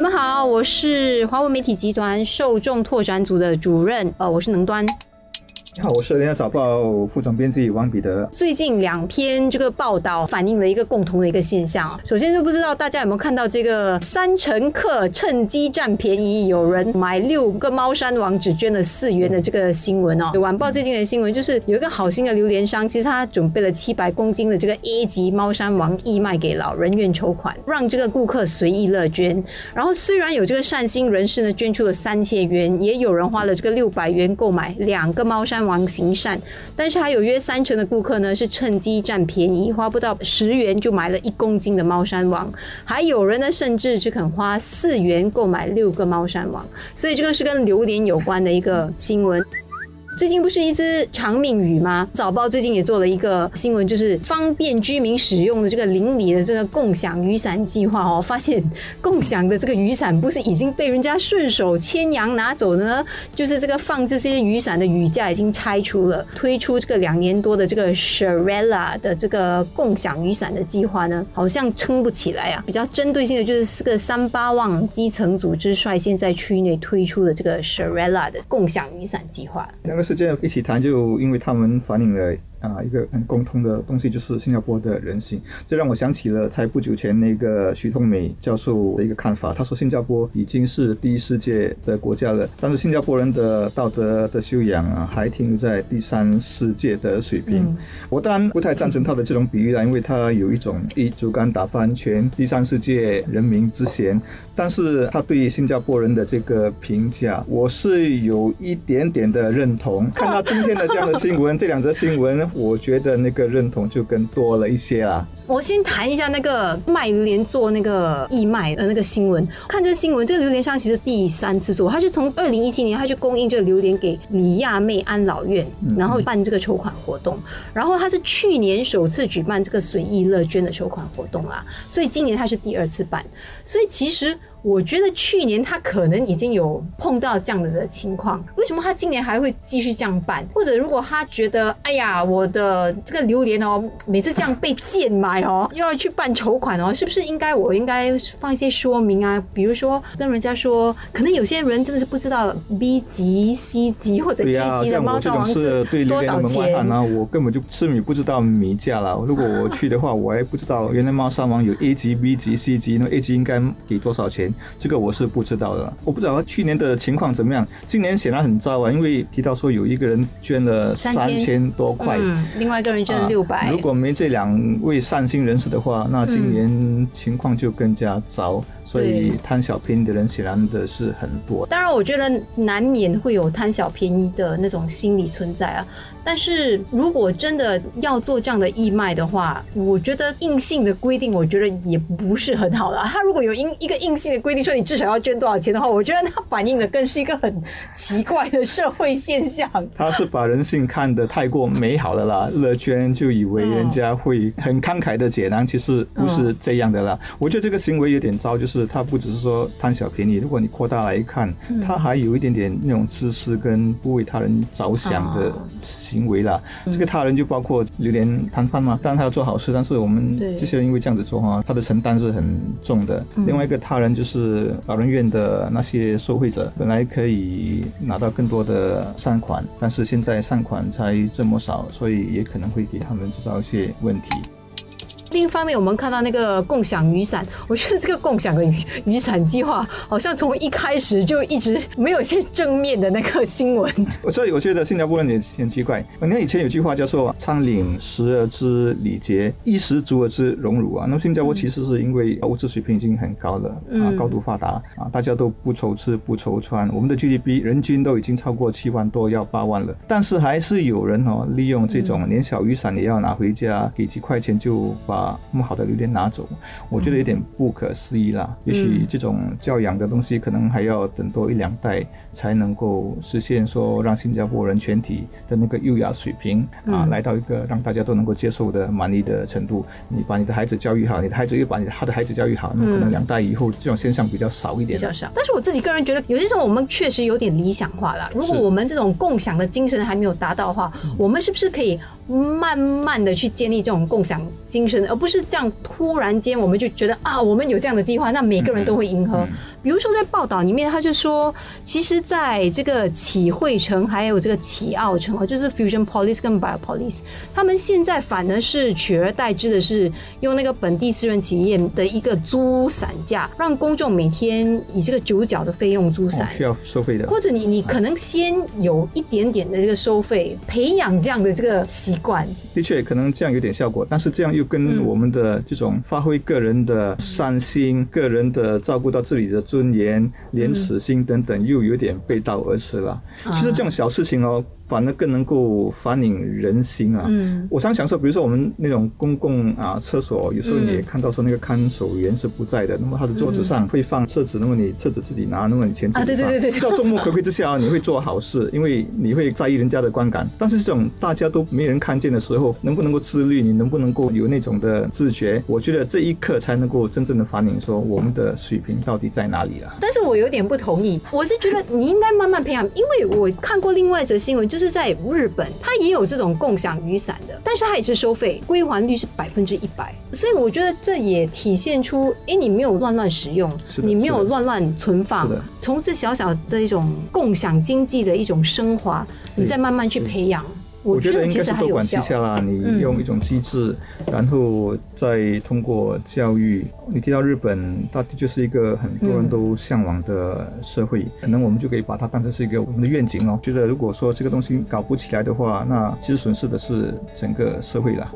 你们好，我是华为媒体集团受众拓展组的主任，呃，我是能端。你好，我是《联合早报》副总编辑王彼得。最近两篇这个报道反映了一个共同的一个现象。首先就不知道大家有没有看到这个三乘客趁机占便宜，有人买六个猫山王只捐了四元的这个新闻哦。晚报最近的新闻就是有一个好心的榴莲商，其实他准备了七百公斤的这个 A 级猫山王义卖给老人院筹款，让这个顾客随意乐捐。然后虽然有这个善心人士呢捐出了三千元，也有人花了这个六百元购买两个猫山。王行善，但是还有约三成的顾客呢是趁机占便宜，花不到十元就买了一公斤的猫山王，还有人呢甚至只肯花四元购买六个猫山王，所以这个是跟榴莲有关的一个新闻。最近不是一只长命鱼吗？早报最近也做了一个新闻，就是方便居民使用的这个邻里的这个共享雨伞计划哦。发现共享的这个雨伞不是已经被人家顺手牵羊拿走呢？就是这个放这些雨伞的雨架已经拆除了。推出这个两年多的这个 Sharella 的这个共享雨伞的计划呢，好像撑不起来啊。比较针对性的就是四个三八旺基层组织率先在区域内推出的这个 Sharella 的共享雨伞计划。这样一起谈，就因为他们反映了。啊，一个很共通的东西就是新加坡的人性，这让我想起了才不久前那个徐通美教授的一个看法。他说，新加坡已经是第一世界的国家了，但是新加坡人的道德的修养啊，还停留在第三世界的水平。我当然不太赞成他的这种比喻啦，因为他有一种以竹竿打翻全第三世界人民之嫌。但是他对新加坡人的这个评价，我是有一点点的认同。看到今天的这样的新闻，这两则新闻。我觉得那个认同就更多了一些啦。我先谈一下那个卖榴莲做那个义卖的那个新闻。看这个新闻，这个榴莲商其实第三次做，他是从二零一七年他就供应这个榴莲给李亚妹安老院，然后办这个筹款活动。然后他是去年首次举办这个随意乐捐的筹款活动啦，所以今年他是第二次办。所以其实我觉得去年他可能已经有碰到这样的情况，为什么他今年还会继续这样办？或者如果他觉得，哎呀，我的这个榴莲哦，每次这样被贱买。哦，又要去办筹款哦，是不是应该我应该放一些说明啊？比如说跟人家说，可能有些人真的是不知道 B 级、C 级或者 A 级的猫山王是多少钱啊？我根本就吃米不知道米价了。如果我去的话，我还不知道原来猫山王有 A 级、B 级、C 级，那 A 级应该给多少钱？这个我是不知道的。我不知道去年的情况怎么样，今年显然很糟啊，因为提到说有一个人捐了三千多块，另外一个人捐了六百。如果没这两位善新人士的话，那今年情况就更加糟。所以贪小便宜的人显然的是很多。当然，我觉得难免会有贪小便宜的那种心理存在啊。但是如果真的要做这样的义卖的话，我觉得硬性的规定，我觉得也不是很好了。他如果有硬一个硬性的规定，说你至少要捐多少钱的话，我觉得它反映的更是一个很奇怪的社会现象。他是把人性看得太过美好的啦，乐捐就以为人家会很慷慨的解囊，其实不是这样的啦。我觉得这个行为有点糟，就是。他不只是说贪小便宜，如果你扩大来看，他还有一点点那种自私跟不为他人着想的行为啦。这个他人就包括榴莲摊贩嘛，当然他要做好事，但是我们这些人因为这样子做哈，他的承担是很重的。另外一个他人就是老人院的那些受惠者，本来可以拿到更多的善款，但是现在善款才这么少，所以也可能会给他们制造一些问题。另一方面，我们看到那个共享雨伞，我觉得这个共享的雨雨伞计划好像从一开始就一直没有些正面的那个新闻。所以我觉得新加坡人也很奇怪。你看以前有句话叫做“仓廪实而知礼节，衣食足而知荣辱”啊。那么新加坡其实是因为物质水平已经很高了啊，高度发达啊，大家都不愁吃不愁穿，我们的 GDP 人均都已经超过七万多，要八万了。但是还是有人哦，利用这种连小雨伞也要拿回家，给几块钱就把。把那么好的榴莲拿走，我觉得有点不可思议啦。也许这种教养的东西，可能还要等多一两代才能够实现，说让新加坡人全体的那个优雅水平啊，来到一个让大家都能够接受的满意的程度。你把你的孩子教育好，你的孩子又把你他的孩子教育好，那可能两代以后这种现象比较少一点。比较少。但是我自己个人觉得，有些时候我们确实有点理想化了。如果我们这种共享的精神还没有达到的话，我们是不是可以？慢慢的去建立这种共享精神，而不是这样突然间我们就觉得啊，我们有这样的计划，那每个人都会迎合。比如说在报道里面，他就说，其实在这个启汇城还有这个启奥城啊，就是 Fusion Police 跟 Bio Police，他们现在反而是取而代之的是用那个本地私人企业的一个租伞价，让公众每天以这个九角的费用租伞，需要收费的，或者你你可能先有一点点的这个收费，培养这样的这个习惯。的确，可能这样有点效果，但是这样又跟我们的这种发挥个人的善心、个人的照顾到自己的尊严、廉耻心等等，又有点背道而驰了。其实这种小事情哦。反而更能够反映人心啊！嗯，我常想说，比如说我们那种公共啊厕所，有时候你也看到说那个看守员是不在的，那么他的桌子上会放厕纸，那么你厕纸自己拿，那么你钱自己拿。啊，对对对对。在众 目睽睽之下，你会做好事，因为你会在意人家的观感。但是这种大家都没人看见的时候，能不能够自律？你能不能够有那种的自觉？我觉得这一刻才能够真正的反映说我们的水平到底在哪里了。但是我有点不同意，我是觉得你应该慢慢培养，因为我看过另外一则新闻，就是。在日本，它也有这种共享雨伞的，但是它也是收费，归还率是百分之一百，所以我觉得这也体现出，哎，你没有乱乱使用，你没有乱乱存放，从这小小的一种共享经济的一种升华，你再慢慢去培养。我觉得应该是多管齐下啦，你用一种机制，然后再通过教育。你提到日本，它就是一个很多人都向往的社会，可能我们就可以把它当成是一个我们的愿景哦。觉得如果说这个东西搞不起来的话，那其实损失的是整个社会了。